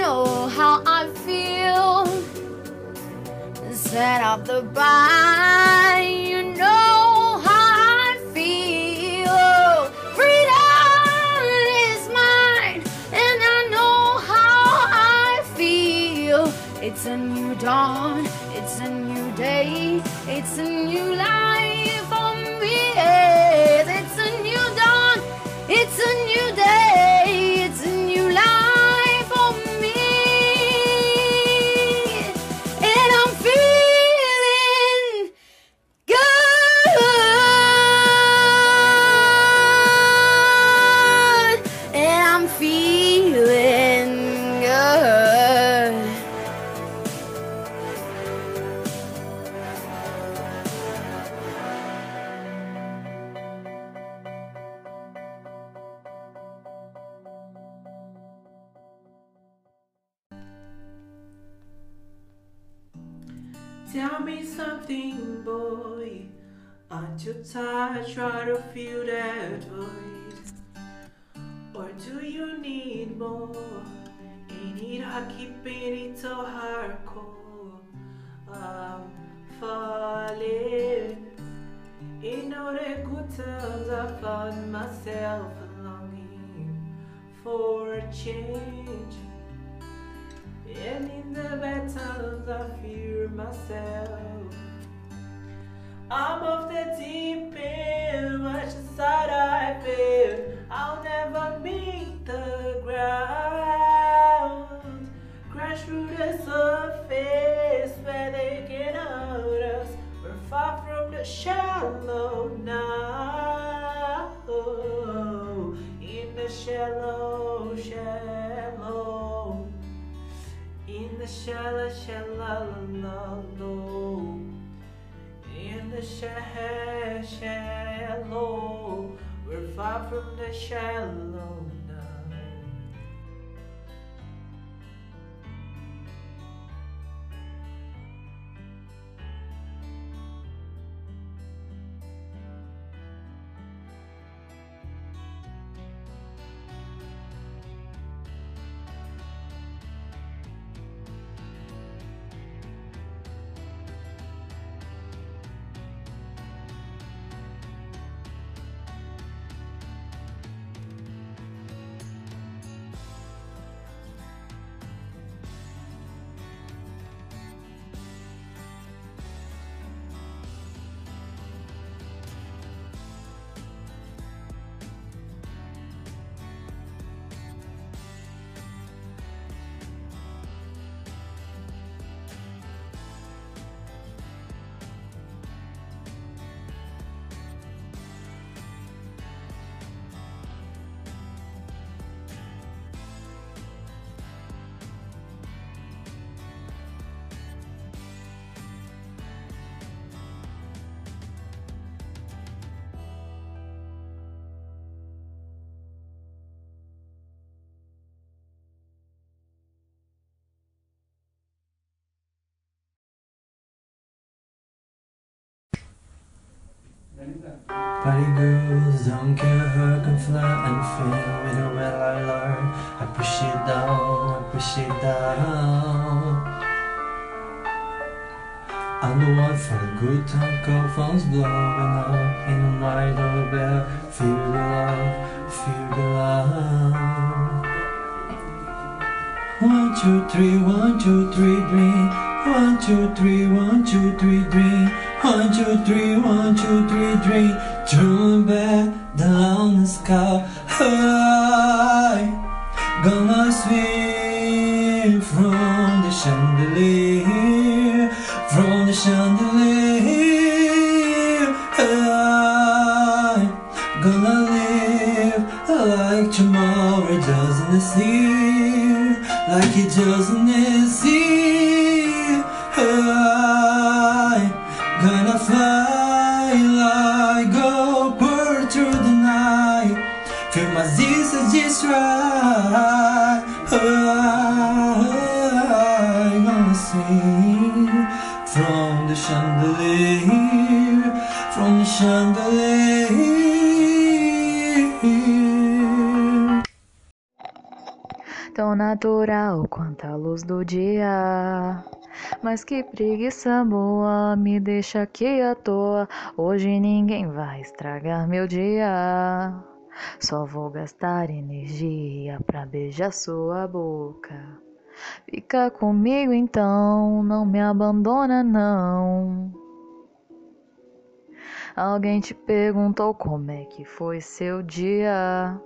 know how I feel. Set up the bar, you know how I feel. Freedom is mine, and I know how I feel. It's a new dawn, it's a new day, it's a new life Tired? Try to fill that void. Or do you need more? Ain't it hard keeping it so hardcore? I'm falling. In all the good times, I found myself longing for change. And in the bad times I fear myself. I'm off the deep end, much aside I feel. I'll shall Party girls don't care who can fly and fail with a well I learn. I push it down, I push it down. I'm the one for the good time, call phones blowing up in the night of bell. Feel the love, feel the love. One, two, three, one, two, three, drink. One, two, three, one, two, three, drink. One, two, three, one, two, three, drink. Turn back down the sky. High. Gonna swim from the chandelier. From the chandelier. High. Gonna live like tomorrow doesn't exist. Like it doesn't exist. Chandelier. tão natural quanto a luz do dia. Mas que preguiça boa, me deixa aqui à toa. Hoje ninguém vai estragar meu dia. Só vou gastar energia pra beijar sua boca. Fica comigo então, não me abandona não. Alguém te perguntou como é que foi seu dia?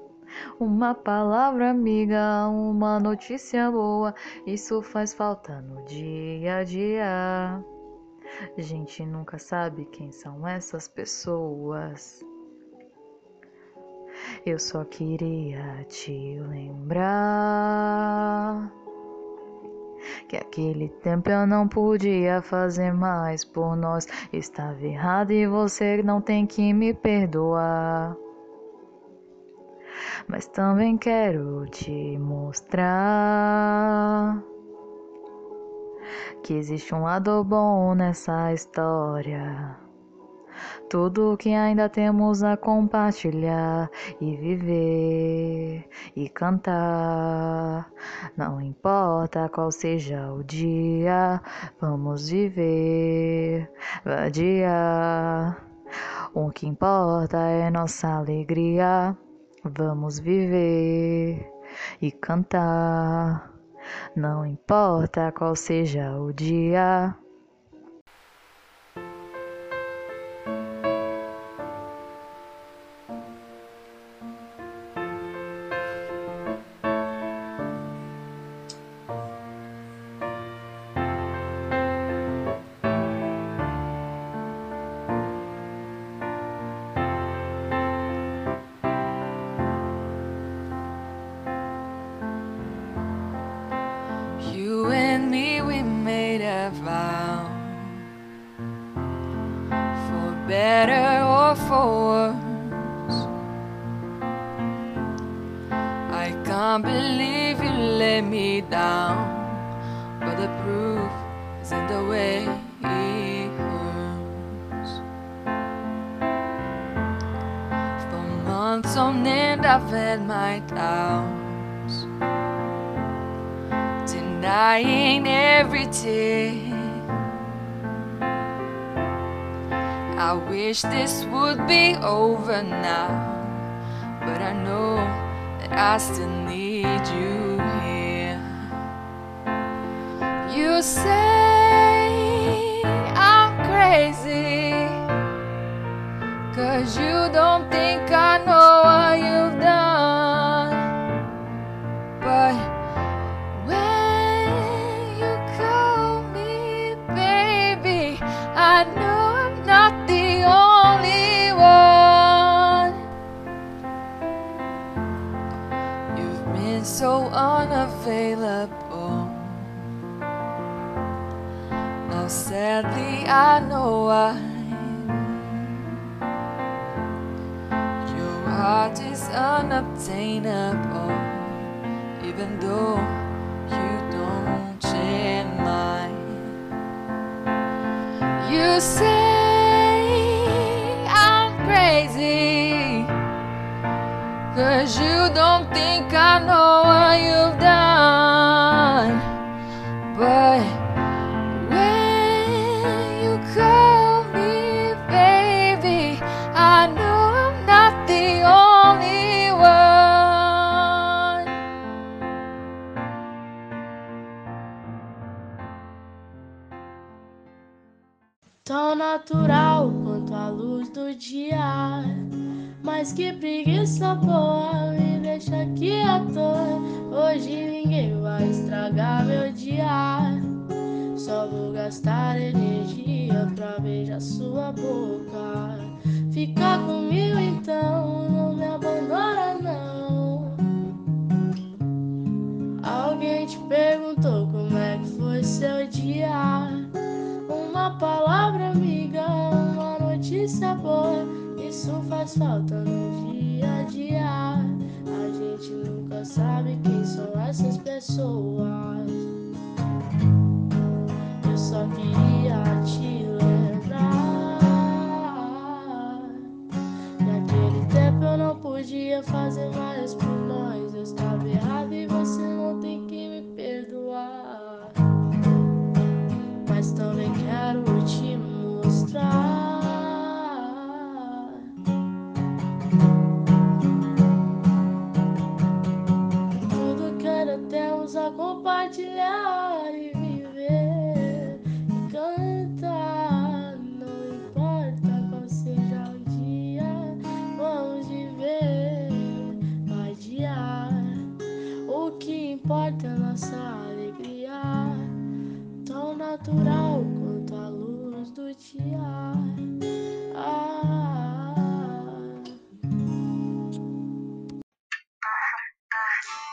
Uma palavra amiga, uma notícia boa, isso faz falta no dia a dia. Gente nunca sabe quem são essas pessoas. Eu só queria te lembrar que aquele tempo eu não podia fazer mais por nós. Estava errado e você não tem que me perdoar. Mas também quero te mostrar que existe um lado bom nessa história. Tudo que ainda temos a compartilhar e viver e cantar. Não importa qual seja o dia, vamos viver, vadiar. O que importa é nossa alegria. Vamos viver e cantar. Não importa qual seja o dia. Is in the way it hurts. For months on end, I've had my doubts denying every tear. I wish this would be over now, but I know that I still need you here. You say I'm crazy, cause you don't I know why. Your heart is unobtainable, even though you don't share mine. You say I'm crazy, cause you don't think I know what you've done. Tão natural quanto a luz do dia. Mas que preguiça boa, me deixa aqui à toa. Hoje ninguém vai estragar meu dia. Só vou gastar energia pra beijar sua boca. Fica comigo então, não me abandona não. Alguém te perguntou como é que foi seu dia. Faz no dia a dia. A gente nunca sabe quem são essas pessoas. Eu só queria te lembrar. Naquele tempo eu não podia fazer mais por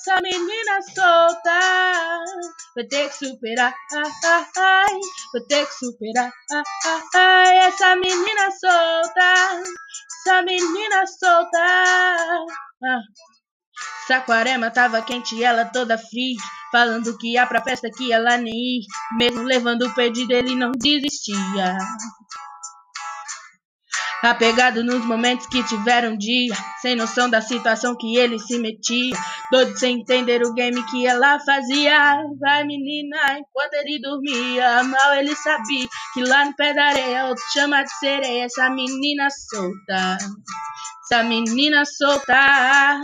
essa menina solta, vai ter que superar, ai, ai, vai ter que superar. Essa menina solta, essa menina solta. Ah. Saquarema tava quente e ela toda fria, falando que ia pra festa que ela nem ia, mesmo levando o pedido ele não desistia. Apegado nos momentos que tiveram dia, sem noção da situação que ele se metia, doido sem entender o game que ela fazia. Vai menina, enquanto ele dormia, mal ele sabia que lá no pé da areia outro chama de sereia essa menina solta. Essa menina solta,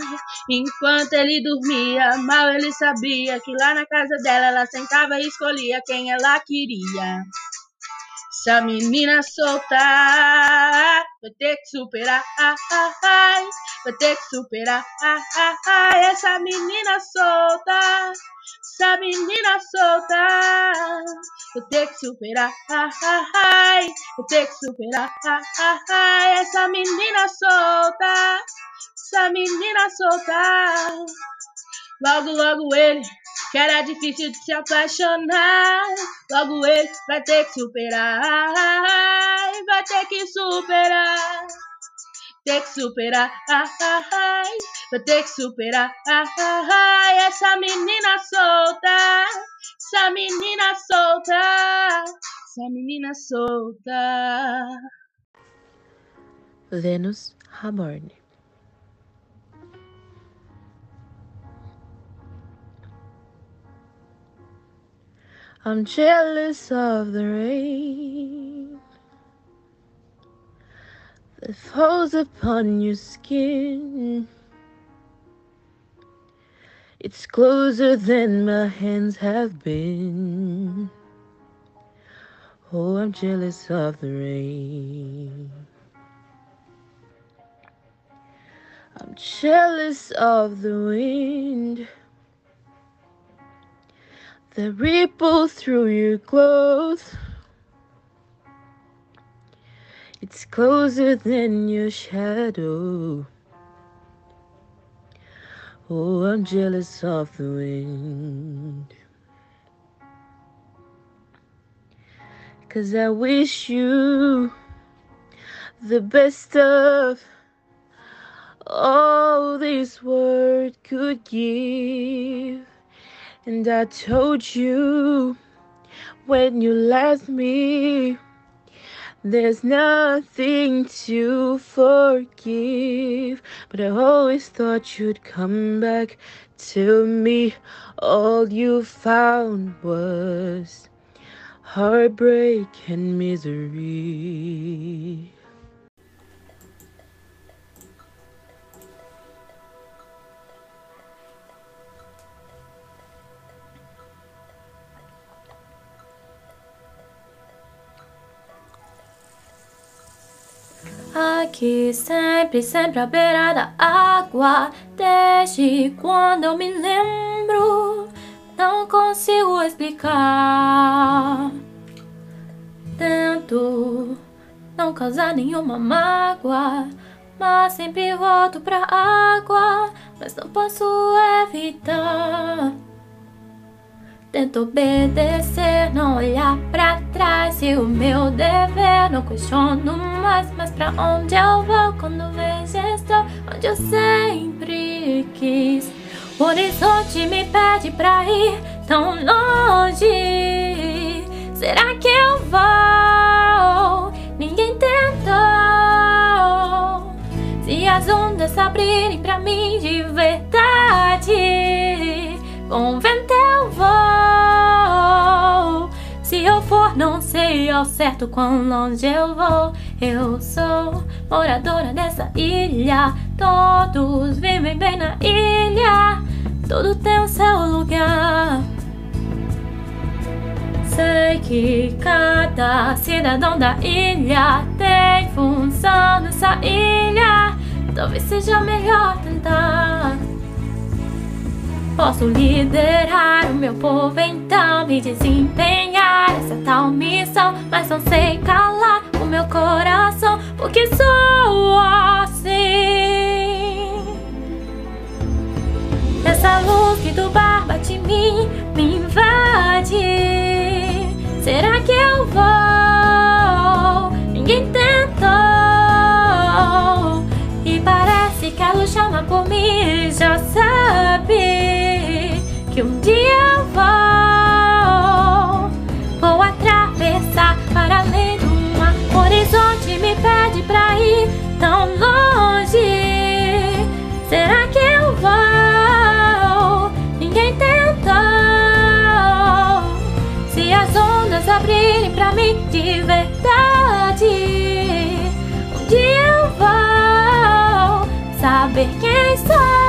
enquanto ele dormia, mal ele sabia que lá na casa dela ela sentava e escolhia quem ela queria. Essa menina solta, vai ter que superar, ai, ai, vai ter que superar, ai, essa menina solta, essa menina solta, vai ter que superar, vai ter que superar, essa menina solta, essa menina solta. Logo, logo ele, que era difícil de se apaixonar. Logo ele vai ter que superar, vai ter que superar. Ter que superar, vai ter que superar. Essa menina solta, essa menina solta, essa menina solta. Vênus Raborne. I'm jealous of the rain that falls upon your skin. It's closer than my hands have been. Oh, I'm jealous of the rain. I'm jealous of the wind that ripple through your clothes. It's closer than your shadow. Oh, I'm jealous of the wind. Cause I wish you the best of all this world could give. And I told you when you left me, there's nothing to forgive. But I always thought you'd come back to me. All you found was heartbreak and misery. Aqui sempre, sempre à beira da água. Desde quando eu me lembro, não consigo explicar. Tento não causar nenhuma mágoa, mas sempre volto pra água. Mas não posso evitar. Tento obedecer, não olhar pra trás. E o meu dever, não questiono mais. Mas pra onde eu vou quando vejo estou onde eu sempre quis. O horizonte me pede pra ir tão longe. Será que eu vou? Ninguém tentou. Se as ondas abrirem pra mim de verdade, com não sei ao certo quão longe eu vou. Eu sou moradora dessa ilha. Todos vivem bem na ilha. Tudo tem o seu lugar. Sei que cada cidadão da ilha tem função nessa ilha. Talvez seja melhor tentar. Posso liderar o meu povo, então me desempenhar essa tal missão. Mas não sei calar o meu coração, porque sou assim. Essa luz que do bar bate em mim, me invade. Será que eu vou? Ninguém tentou. E parece que a luz chama por mim, já sabe que um dia eu vou. Pra ir tão longe. Será que eu vou? Ninguém tentou. Se as ondas abrirem pra mim de verdade, um dia eu vou saber quem sou.